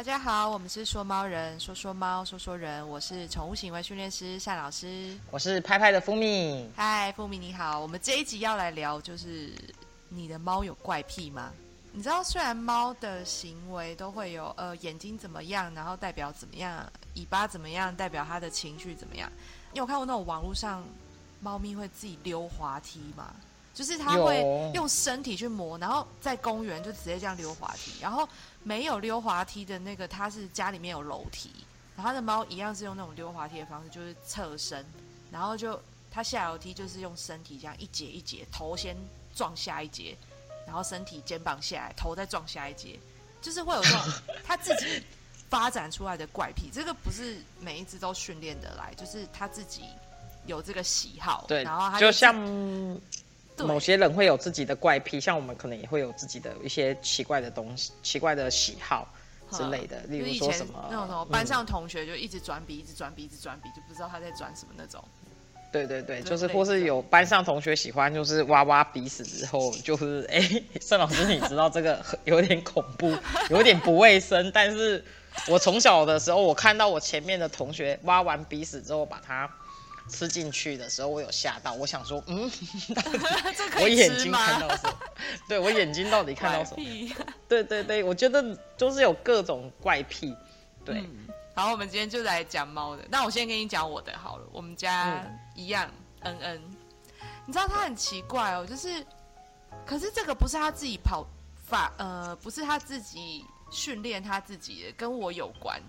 大家好，我们是说猫人，说说猫，说说人。我是宠物行为训练师夏老师。我是拍拍的蜂蜜。嗨，蜂蜜你好。我们这一集要来聊，就是你的猫有怪癖吗？你知道，虽然猫的行为都会有，呃，眼睛怎么样，然后代表怎么样；尾巴怎么样，代表它的情绪怎么样。你有看过那种网络上猫咪会自己溜滑梯吗？就是它会用身体去磨，然后在公园就直接这样溜滑梯，然后。没有溜滑梯的那个，它是家里面有楼梯，然后它的猫一样是用那种溜滑梯的方式，就是侧身，然后就它下楼梯就是用身体这样一节一节，头先撞下一节，然后身体肩膀下来，头再撞下一节，就是会有这种它自己发展出来的怪癖。这个不是每一只都训练得来，就是它自己有这个喜好，对，然后就像。某些人会有自己的怪癖，像我们可能也会有自己的一些奇怪的东西、奇怪的喜好之类的。例如说什么那种什么班上同学就一直转笔，一直转笔，一直转笔，就不知道他在转什么那种。对对对，就是或是有班上同学喜欢，就是挖挖鼻屎之后，就是 哎，盛老师，你知道这个有点恐怖，有点不卫生。但是我从小的时候，我看到我前面的同学挖完鼻屎之后，把它。吃进去的时候，我有吓到，我想说，嗯，我眼睛看到什么？对我眼睛到底看到什么？对对对，我觉得就是有各种怪癖。对，好，我们今天就来讲猫的。那我先跟你讲我的好了。我们家一样，嗯嗯，你知道它很奇怪哦，就是，可是这个不是他自己跑法，呃，不是他自己训练他自己的，跟我有关，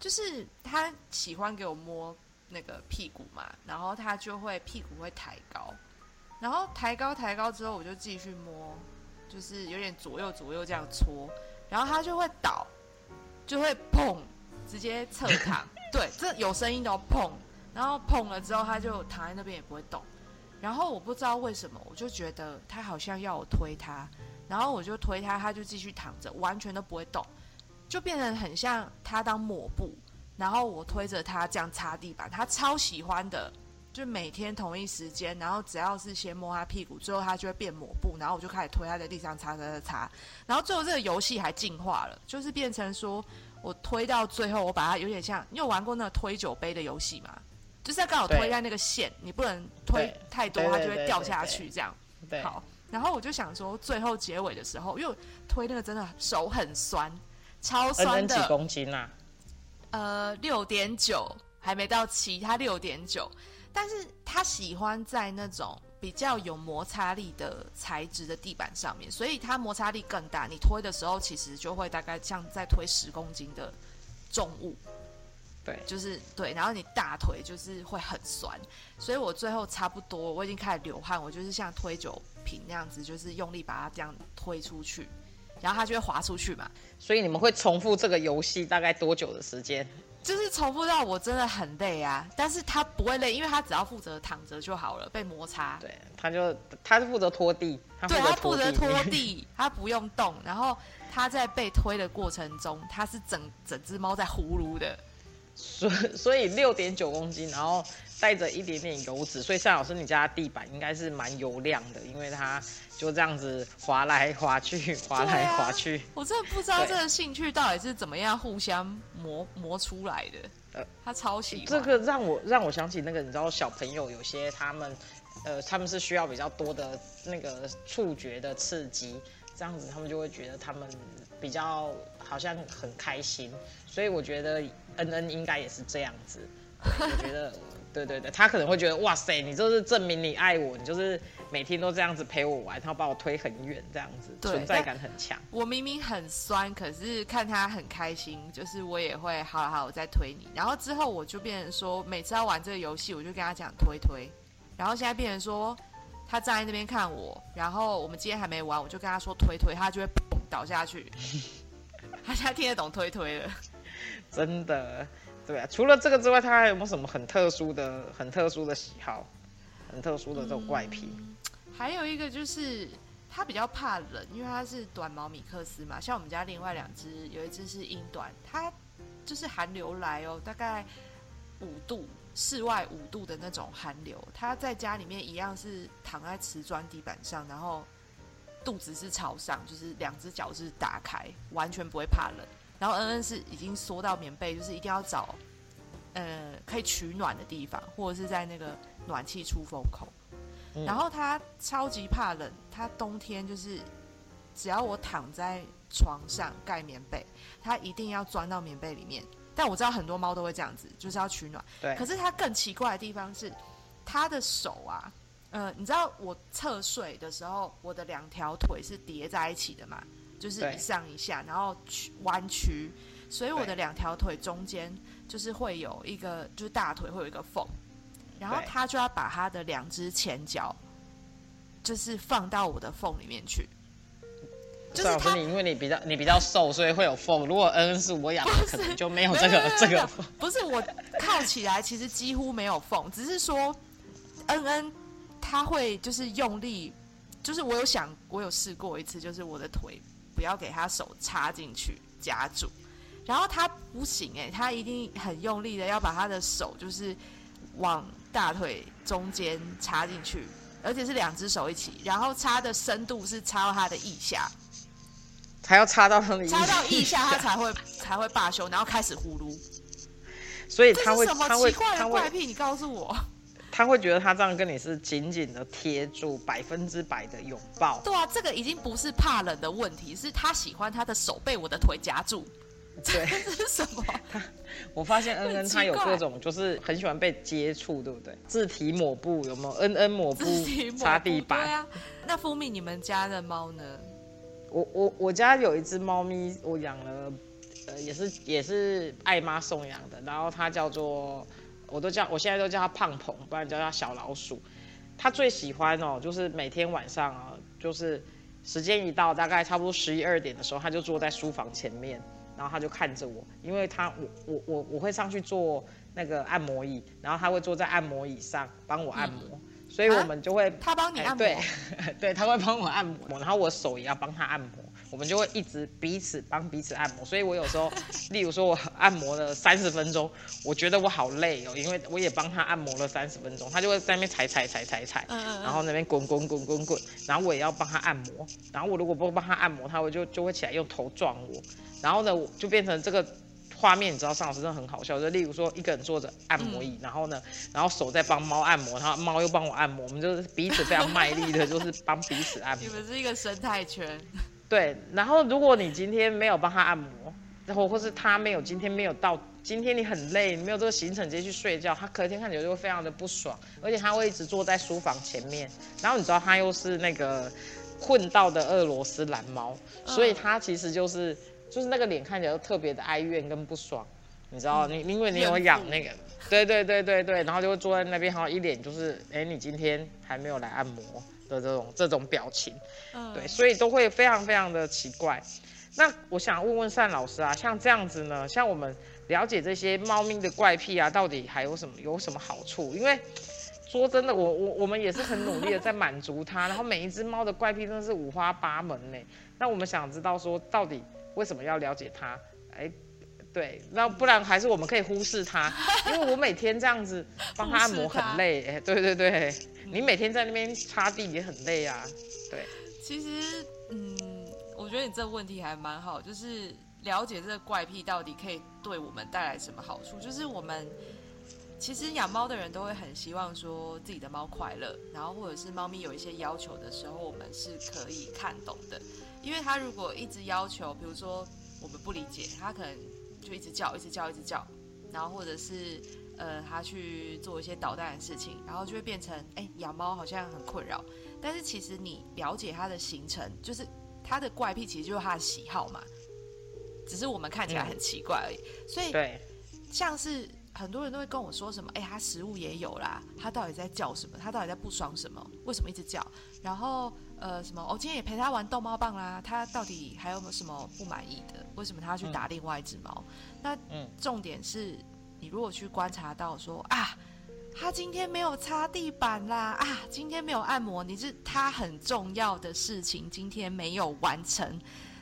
就是他喜欢给我摸。那个屁股嘛，然后他就会屁股会抬高，然后抬高抬高之后，我就继续摸，就是有点左右左右这样搓，然后他就会倒，就会砰，直接侧躺，对，这有声音的砰，然后砰了之后，他就躺在那边也不会动，然后我不知道为什么，我就觉得他好像要我推他，然后我就推他，他就继续躺着，完全都不会动，就变成很像他当抹布。然后我推着他这样擦地板，他超喜欢的，就每天同一时间，然后只要是先摸他屁股，最后他就会变抹布，然后我就开始推他在地上擦擦擦擦，然后最后这个游戏还进化了，就是变成说我推到最后，我把它有点像，你有玩过那个推酒杯的游戏吗？就是要刚好推在那个线，你不能推太多，它就会掉下去这样。好，然后我就想说，最后结尾的时候，因为推那个真的手很酸，超酸的。几公斤啊？呃，六点九还没到七，他六点九，但是他喜欢在那种比较有摩擦力的材质的地板上面，所以它摩擦力更大。你推的时候，其实就会大概像在推十公斤的重物，对，就是对。然后你大腿就是会很酸，所以我最后差不多我已经开始流汗，我就是像推酒瓶那样子，就是用力把它这样推出去。然后它就会滑出去嘛，所以你们会重复这个游戏大概多久的时间？就是重复到我真的很累啊，但是他不会累，因为他只要负责躺着就好了，被摩擦。对，他就他是负责拖地，对他负责拖地，他不用动。然后他在被推的过程中，他是整整只猫在呼噜的。所 所以六点九公斤，然后带着一点点油脂，所以夏老师你家地板应该是蛮油亮的，因为它就这样子滑来滑去，滑来滑去。我真的不知道这个兴趣到底是怎么样互相磨磨出来的。呃，他超喜欢。这个让我让我想起那个，你知道小朋友有些他们，呃，他们是需要比较多的那个触觉的刺激，这样子他们就会觉得他们比较好像很开心。所以我觉得恩恩应该也是这样子，我觉得，对对对，他可能会觉得哇塞，你就是证明你爱我，你就是每天都这样子陪我玩，然后把我推很远，这样子存在感很强。我明明很酸，可是看他很开心，就是我也会好好我再推你。然后之后我就变成说，每次要玩这个游戏，我就跟他讲推推。然后现在变成说，他站在那边看我，然后我们今天还没完，我就跟他说推推，他就会砰倒下去。他现在听得懂推推了。真的，对啊。除了这个之外，他还有没有什么很特殊的、很特殊的喜好，很特殊的这种怪癖？还有一个就是他比较怕冷，因为他是短毛米克斯嘛。像我们家另外两只，有一只是英短，它就是寒流来哦，大概五度，室外五度的那种寒流，他在家里面一样是躺在瓷砖地板上，然后肚子是朝上，就是两只脚是打开，完全不会怕冷。然后恩恩是已经缩到棉被，就是一定要找呃可以取暖的地方，或者是在那个暖气出风口。然后他超级怕冷，他冬天就是只要我躺在床上盖棉被，他一定要钻到棉被里面。但我知道很多猫都会这样子，就是要取暖。对。可是它更奇怪的地方是，它的手啊，呃，你知道我侧睡的时候，我的两条腿是叠在一起的嘛，就是一上一下，然后曲弯曲，所以我的两条腿中间就是会有一个，就是大腿会有一个缝，然后它就要把它的两只前脚，就是放到我的缝里面去。就是他，你因为你比较你比较瘦，所以会有缝。如果恩恩是我养的，可能就没有这个这个。不是我靠起来，其实几乎没有缝，只是说恩恩他会就是用力，就是我有想，我有试过一次，就是我的腿不要给他手插进去夹住，然后他不行哎，他一定很用力的要把他的手就是往大腿中间插进去，而且是两只手一起，然后插的深度是插到他的腋下。还要插到他的插到腋下，他才会才会罢休，然后开始呼噜。所以他会他会他会怪癖，你告诉我。他会觉得他这样跟你是紧紧的贴住，百分之百的拥抱。对啊，这个已经不是怕冷的问题，是他喜欢他的手被我的腿夹住。对，这是什么？他我发现 恩恩他有各种，就是很喜欢被接触，对不对？字体抹布有没有？恩恩抹布擦地板。对啊。那蜂蜜，你们家的猫呢？我我我家有一只猫咪，我养了，呃，也是也是爱妈送养的，然后它叫做，我都叫我现在都叫它胖鹏，不然叫它小老鼠。它最喜欢哦，就是每天晚上啊，就是时间一到，大概差不多十一二点的时候，它就坐在书房前面，然后它就看着我，因为它我我我我会上去坐那个按摩椅，然后它会坐在按摩椅上帮我按摩。所以我们就会他帮你按摩，对，对他会帮我按摩，然后我手也要帮他按摩，我们就会一直彼此帮彼此按摩。所以我有时候，例如说我按摩了三十分钟，我觉得我好累哦，因为我也帮他按摩了三十分钟，他就会在那边踩踩踩踩踩，然后那边滚滚滚滚滚，然后我也要帮他按摩，然后我如果不帮他按摩，他会就就会起来用头撞我，然后呢就变成这个。画面你知道，上老师真的很好笑。就例如说，一个人坐着按摩椅，然后呢，然后手在帮猫按摩，然后猫又帮我按摩，我们就是彼此非常卖力的，就是帮彼此按摩。你们是一个生态圈。对，然后如果你今天没有帮他按摩，然后或是他没有今天没有到，今天你很累，你没有这个行程直接去睡觉，他隔天看起来就会非常的不爽，而且他会一直坐在书房前面。然后你知道他又是那个混到的俄罗斯蓝猫，所以他其实就是。就是那个脸看起来都特别的哀怨跟不爽，你知道？你因为你有养那个，对对对对对，然后就会坐在那边，然后一脸就是，哎，你今天还没有来按摩的这种这种表情，对，所以都会非常非常的奇怪。那我想问问单老师啊，像这样子呢，像我们了解这些猫咪的怪癖啊，到底还有什么有什么好处？因为说真的，我我我们也是很努力的在满足它，然后每一只猫的怪癖真的是五花八门呢。那我们想知道说到底。为什么要了解它？哎，对，那不然还是我们可以忽视它，因为我每天这样子帮他按摩很累。哎，对对对，你每天在那边擦地也很累啊。对，其实，嗯，我觉得你这个问题还蛮好，就是了解这个怪癖到底可以对我们带来什么好处。就是我们其实养猫的人都会很希望说自己的猫快乐，然后或者是猫咪有一些要求的时候，我们是可以看懂的。因为它如果一直要求，比如说我们不理解，它可能就一直叫，一直叫，一直叫，然后或者是呃，它去做一些捣蛋的事情，然后就会变成哎，养猫好像很困扰。但是其实你了解它的行程，就是它的怪癖，其实就是它的喜好嘛，只是我们看起来很奇怪而已。所以，像是很多人都会跟我说什么，哎，他食物也有啦，他到底在叫什么？他到底在不爽什么？为什么一直叫？然后。呃，什么？我今天也陪他玩逗猫棒啦。他到底还有没有什么不满意的？为什么他要去打另外一只猫？那重点是，你如果去观察到说啊，他今天没有擦地板啦，啊，今天没有按摩，你是他很重要的事情今天没有完成，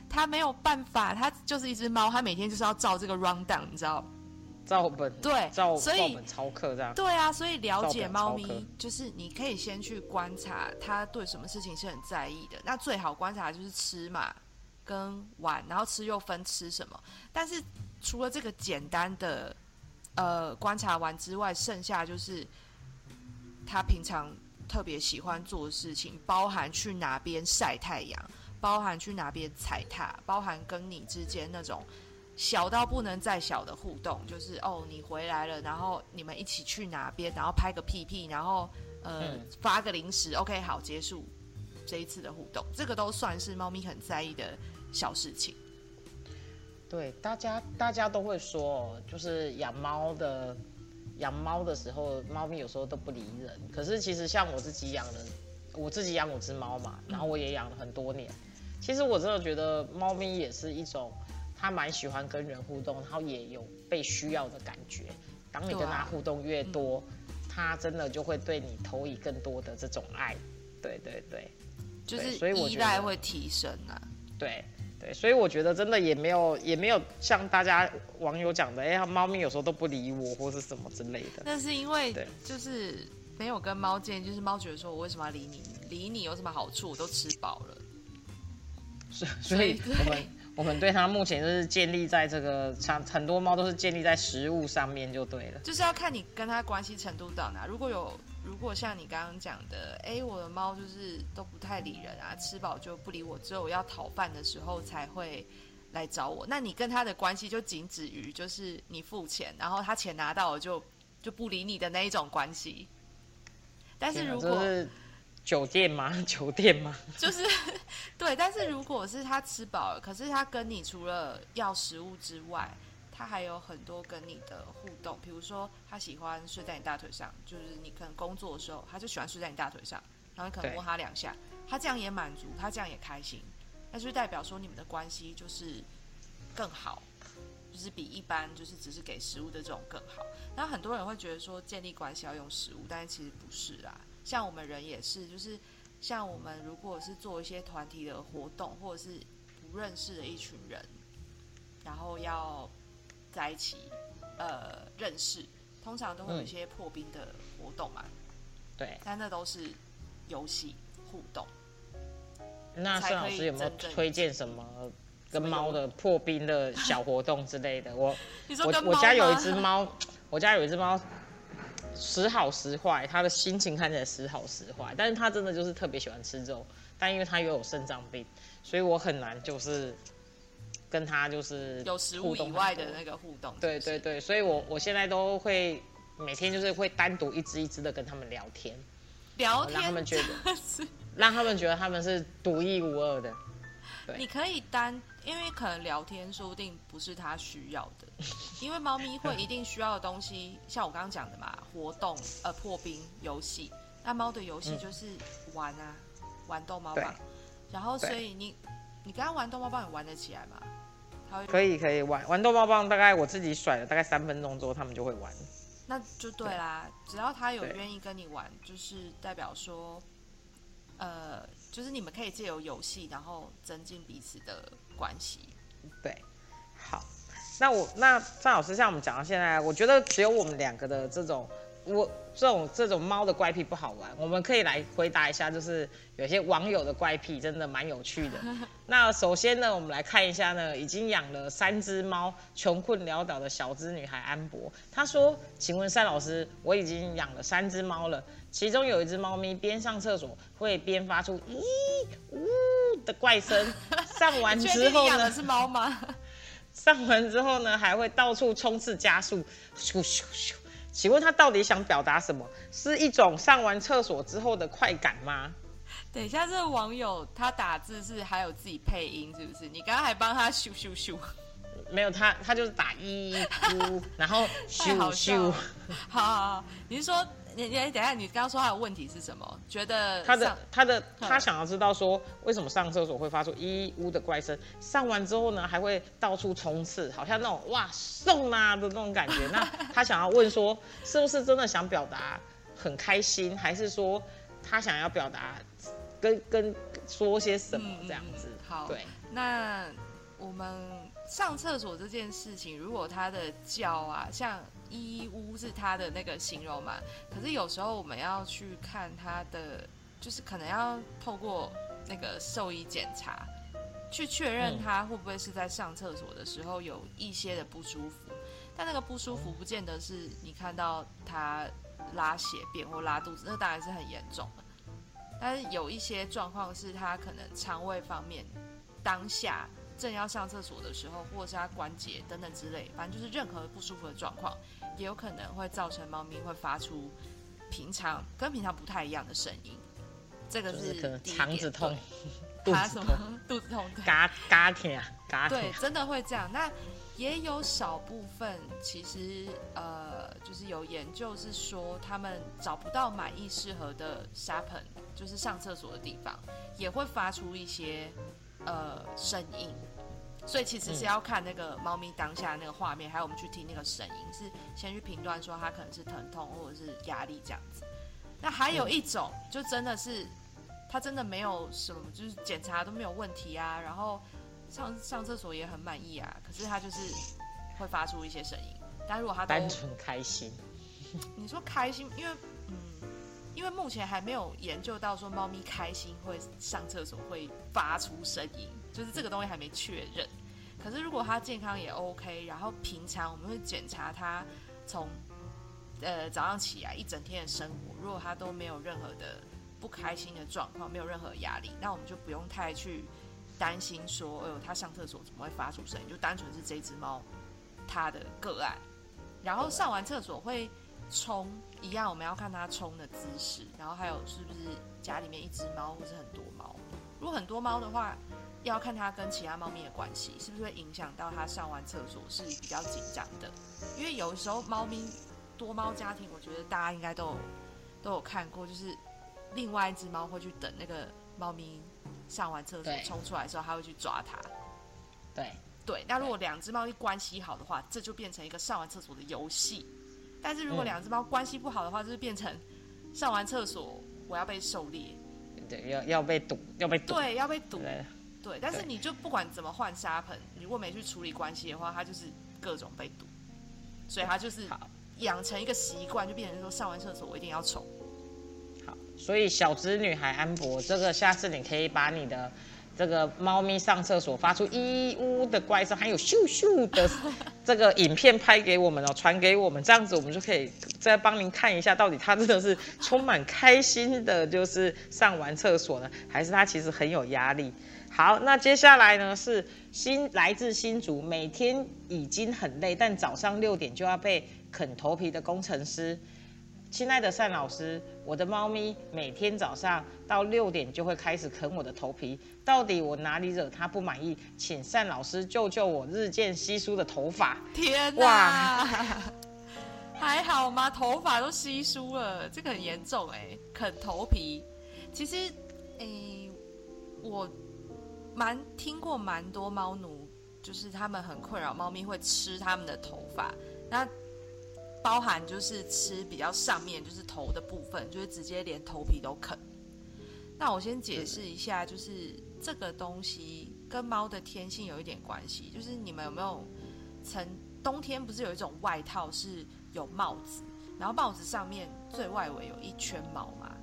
他没有办法，他就是一只猫，他每天就是要照这个 run down，你知道。照本对，照照本抄课这样。对啊，所以了解猫咪，就是你可以先去观察它对什么事情是很在意的。那最好观察就是吃嘛，跟玩，然后吃又分吃什么。但是除了这个简单的呃观察完之外，剩下就是它平常特别喜欢做的事情，包含去哪边晒太阳，包含去哪边踩踏，包含跟你之间那种。小到不能再小的互动，就是哦，你回来了，然后你们一起去哪边，然后拍个屁屁，然后呃发个零食，OK，好，结束这一次的互动，这个都算是猫咪很在意的小事情。对，大家大家都会说，就是养猫的养猫的时候，猫咪有时候都不理人。可是其实像我自己养的，我自己养五只猫嘛，然后我也养了很多年。其实我真的觉得猫咪也是一种。他蛮喜欢跟人互动，然后也有被需要的感觉。当你跟他互动越多，他真的就会对你投以更多的这种爱。对对对，就是所以依赖会提升啊。对对，所以我觉得真的也没有也没有像大家网友讲的，哎，猫咪有时候都不理我或是什么之类的。那是因为就是没有跟猫见，就是猫觉得说我为什么要理你？理你有什么好处？我都吃饱了。所 所以我们。我们对它目前就是建立在这个，像很多猫都是建立在食物上面就对了。就是要看你跟它关系程度到哪。如果有，如果像你刚刚讲的，哎，我的猫就是都不太理人啊，吃饱就不理我，只有要讨饭的时候才会来找我。那你跟它的关系就仅止于就是你付钱，然后它钱拿到了就就不理你的那一种关系。但是如果酒店吗？酒店吗？就是，对。但是如果是他吃饱了，可是他跟你除了要食物之外，他还有很多跟你的互动。比如说，他喜欢睡在你大腿上，就是你可能工作的时候，他就喜欢睡在你大腿上，然后你可能摸他两下，他这样也满足，他这样也开心。那就代表说你们的关系就是更好，就是比一般就是只是给食物的这种更好。那很多人会觉得说建立关系要用食物，但是其实不是啦。像我们人也是，就是像我们如果是做一些团体的活动，或者是不认识的一群人，然后要在一起呃认识，通常都会有一些破冰的活动嘛。对，但那都是游戏互动。那孙老师有没有推荐什么跟猫的破冰的小活动之类的？我 我我家有一只猫，我家有一只猫。时好时坏，他的心情看起来时好时坏，但是他真的就是特别喜欢吃肉，但因为他又有肾脏病，所以我很难就是跟他就是有食物以外的那个互动。对对对，所以我我现在都会每天就是会单独一只一只的跟他们聊天，聊天让他们觉得让他们觉得他们是独一无二的。你可以单，因为可能聊天说不定不是他需要的，因为猫咪会一定需要的东西，像我刚刚讲的嘛，活动呃破冰游戏，那猫的游戏就是玩啊，玩逗猫棒，然后所以你你跟他玩逗猫棒，你玩得起来吗？可以可以玩。玩逗猫棒，大概我自己甩了大概三分钟之后，他们就会玩。那就对啦，只要他有愿意跟你玩，就是代表说。呃，就是你们可以借由游戏，然后增进彼此的关系。对，好，那我那张老师，像我们讲到现在，我觉得只有我们两个的这种。我这种这种猫的怪癖不好玩，我们可以来回答一下，就是有些网友的怪癖真的蛮有趣的。那首先呢，我们来看一下呢，已经养了三只猫、穷困潦倒的小资女孩安博，她说：“请问单老师，我已经养了三只猫了，其中有一只猫咪边上厕所会边发出咦呜的怪声，上完之后呢 是猫吗？上完之后呢还会到处冲刺加速，咻咻咻。”请问他到底想表达什么？是一种上完厕所之后的快感吗？等一下，这个网友他打字是还有自己配音，是不是？你刚刚还帮他咻咻咻？没有，他他就是打一呜，然后咻咻。好好好，你是说？你你等下，你刚刚说他的问题是什么？觉得他的他的他想要知道说为什么上厕所会发出咿呜的怪声，上完之后呢还会到处冲刺，好像那种哇送啊的那种感觉。那 他想要问说，是不是真的想表达很开心，还是说他想要表达跟跟说些什么这样子？好，对，那我们上厕所这件事情，如果他的叫啊，像。一屋是它的那个形容嘛？可是有时候我们要去看它的，就是可能要透过那个兽医检查，去确认它会不会是在上厕所的时候有一些的不舒服。但那个不舒服不见得是你看到它拉血便或拉肚子，那当然是很严重的。但是有一些状况是他可能肠胃方面当下正要上厕所的时候，或者是他关节等等之类，反正就是任何不舒服的状况，也有可能会造成猫咪会发出平常跟平常不太一样的声音。这个是肠子痛，肚子痛，肚子痛，嘎嘎疼啊，嘎疼。对，真的会这样。那也有少部分，其实呃，就是有研究是说，他们找不到满意适合的沙盆，就是上厕所的地方，也会发出一些呃声音。所以其实是要看那个猫咪当下那个画面，还有我们去听那个声音，是先去评断说它可能是疼痛或者是压力这样子。那还有一种，就真的是。它真的没有什么，就是检查都没有问题啊，然后上上厕所也很满意啊，可是它就是会发出一些声音。但如果它单纯开心，你说开心，因为嗯，因为目前还没有研究到说猫咪开心会上厕所会发出声音，就是这个东西还没确认。可是如果它健康也 OK，然后平常我们会检查它从呃早上起来一整天的生活，如果它都没有任何的。不开心的状况，没有任何压力，那我们就不用太去担心说，哎呦，它上厕所怎么会发出声音？就单纯是这只猫它的个案。然后上完厕所会冲，一样我们要看它冲的姿势，然后还有是不是家里面一只猫或是很多猫。如果很多猫的话，要看它跟其他猫咪的关系，是不是会影响到它上完厕所是比较紧张的？因为有时候猫咪多猫家庭，我觉得大家应该都有都有看过，就是。另外一只猫会去等那个猫咪上完厕所冲出来的时候，它会去抓它。对对，那如果两只猫一关系好的话，这就变成一个上完厕所的游戏。但是如果两只猫关系不好的话，就是变成上完厕所我要被狩猎。对，要要被堵，要被堵。对，要被堵。对，但是你就不管怎么换沙盆，如果没去处理关系的话，它就是各种被堵。所以它就是养成一个习惯，就变成说上完厕所我一定要冲。好所以小资女孩安博，这个下次你可以把你的这个猫咪上厕所发出咿呜的怪声，还有咻咻的 这个影片拍给我们哦，传给我们，这样子我们就可以再帮您看一下，到底他真的是充满开心的，就是上完厕所呢，还是他其实很有压力。好，那接下来呢是新来自新竹，每天已经很累，但早上六点就要被啃头皮的工程师。亲爱的单老师，我的猫咪每天早上到六点就会开始啃我的头皮，到底我哪里惹它不满意？请单老师救救我日渐稀疏的头发！天哪，还好吗？头发都稀疏了，这个很严重哎，啃头皮。其实，诶，我蛮听过蛮多猫奴，就是他们很困扰猫咪会吃他们的头发，那。包含就是吃比较上面就是头的部分，就是直接连头皮都啃。那我先解释一下，就是这个东西跟猫的天性有一点关系。就是你们有没有曾冬天不是有一种外套是有帽子，然后帽子上面最外围有一圈毛嘛？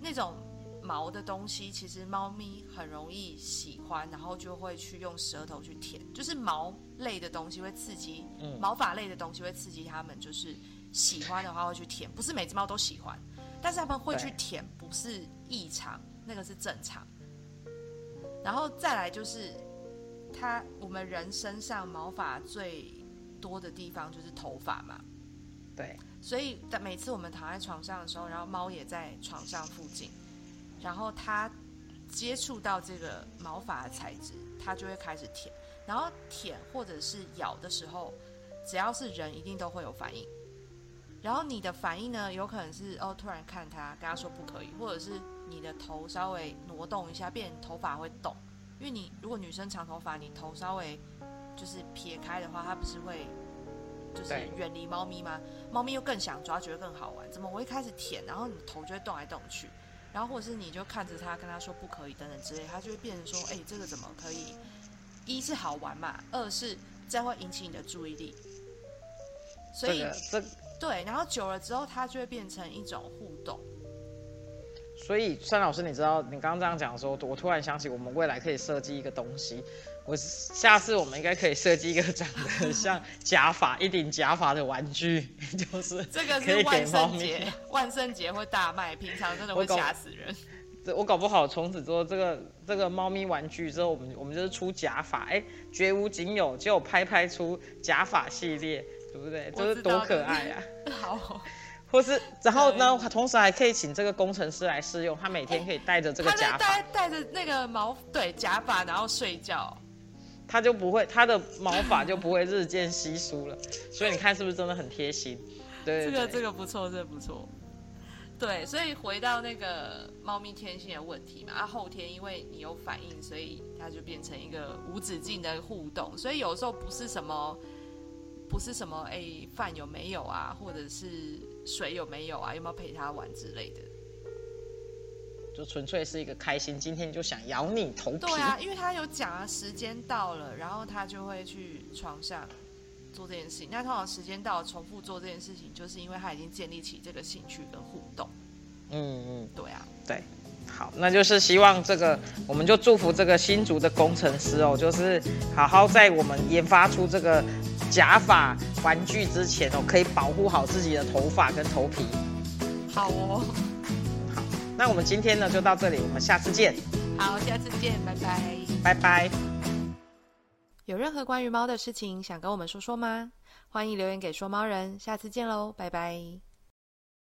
那种。毛的东西其实猫咪很容易喜欢，然后就会去用舌头去舔，就是毛类的东西会刺激，毛发类的东西会刺激它们，就是喜欢的话会去舔，不是每只猫都喜欢，但是它们会去舔，不是异常，那个是正常。然后再来就是，它我们人身上毛发最多的地方就是头发嘛，对，所以每次我们躺在床上的时候，然后猫也在床上附近。然后它接触到这个毛发的材质，它就会开始舔。然后舔或者是咬的时候，只要是人，一定都会有反应。然后你的反应呢，有可能是哦，突然看它，跟它说不可以，或者是你的头稍微挪动一下，变头发会动。因为你如果女生长头发，你头稍微就是撇开的话，它不是会就是远离猫咪吗？猫咪又更想抓，觉得更好玩。怎么我一开始舔，然后你头就会动来动去？然后或者是你就看着它，跟它说不可以等等之类，它就会变成说，哎，这个怎么可以？一是好玩嘛，二是这样会引起你的注意力。所以，这对，然后久了之后，它就会变成一种互动。所以，孙老师，你知道你刚刚这样讲的时候，我突然想起，我们未来可以设计一个东西。我下次我们应该可以设计一个长得像假发、一顶假发的玩具，就是这个是万圣节，万圣节会大卖，平常真的会吓死人。这我搞不好从此之后，这个这个猫咪玩具之后，我们我们就是出假发，哎，绝无仅有，就拍拍出假发系列，对不对？就是多可爱啊！好。或是，然后呢？同时还可以请这个工程师来试用，他每天可以带着这个假发，戴着那个毛对假发，然后睡觉，他就不会，他的毛发就不会日渐稀疏了。所以你看是不是真的很贴心？对，这个这个不错，这个不错。对，所以回到那个猫咪天性的问题嘛，啊，后天因为你有反应，所以它就变成一个无止境的互动。所以有时候不是什么。不是什么哎，饭有没有啊，或者是水有没有啊，有没有陪他玩之类的，就纯粹是一个开心。今天就想咬你头皮。对啊，因为他有讲啊，时间到了，然后他就会去床上做这件事情。那通常时间到了，重复做这件事情，就是因为他已经建立起这个兴趣跟互动。嗯嗯，对啊，对。好，那就是希望这个，我们就祝福这个新竹的工程师哦，就是好好在我们研发出这个假发玩具之前哦，可以保护好自己的头发跟头皮。好哦，好，那我们今天呢就到这里，我们下次见。好，下次见，拜拜。拜拜。有任何关于猫的事情想跟我们说说吗？欢迎留言给说猫人，下次见喽，拜拜。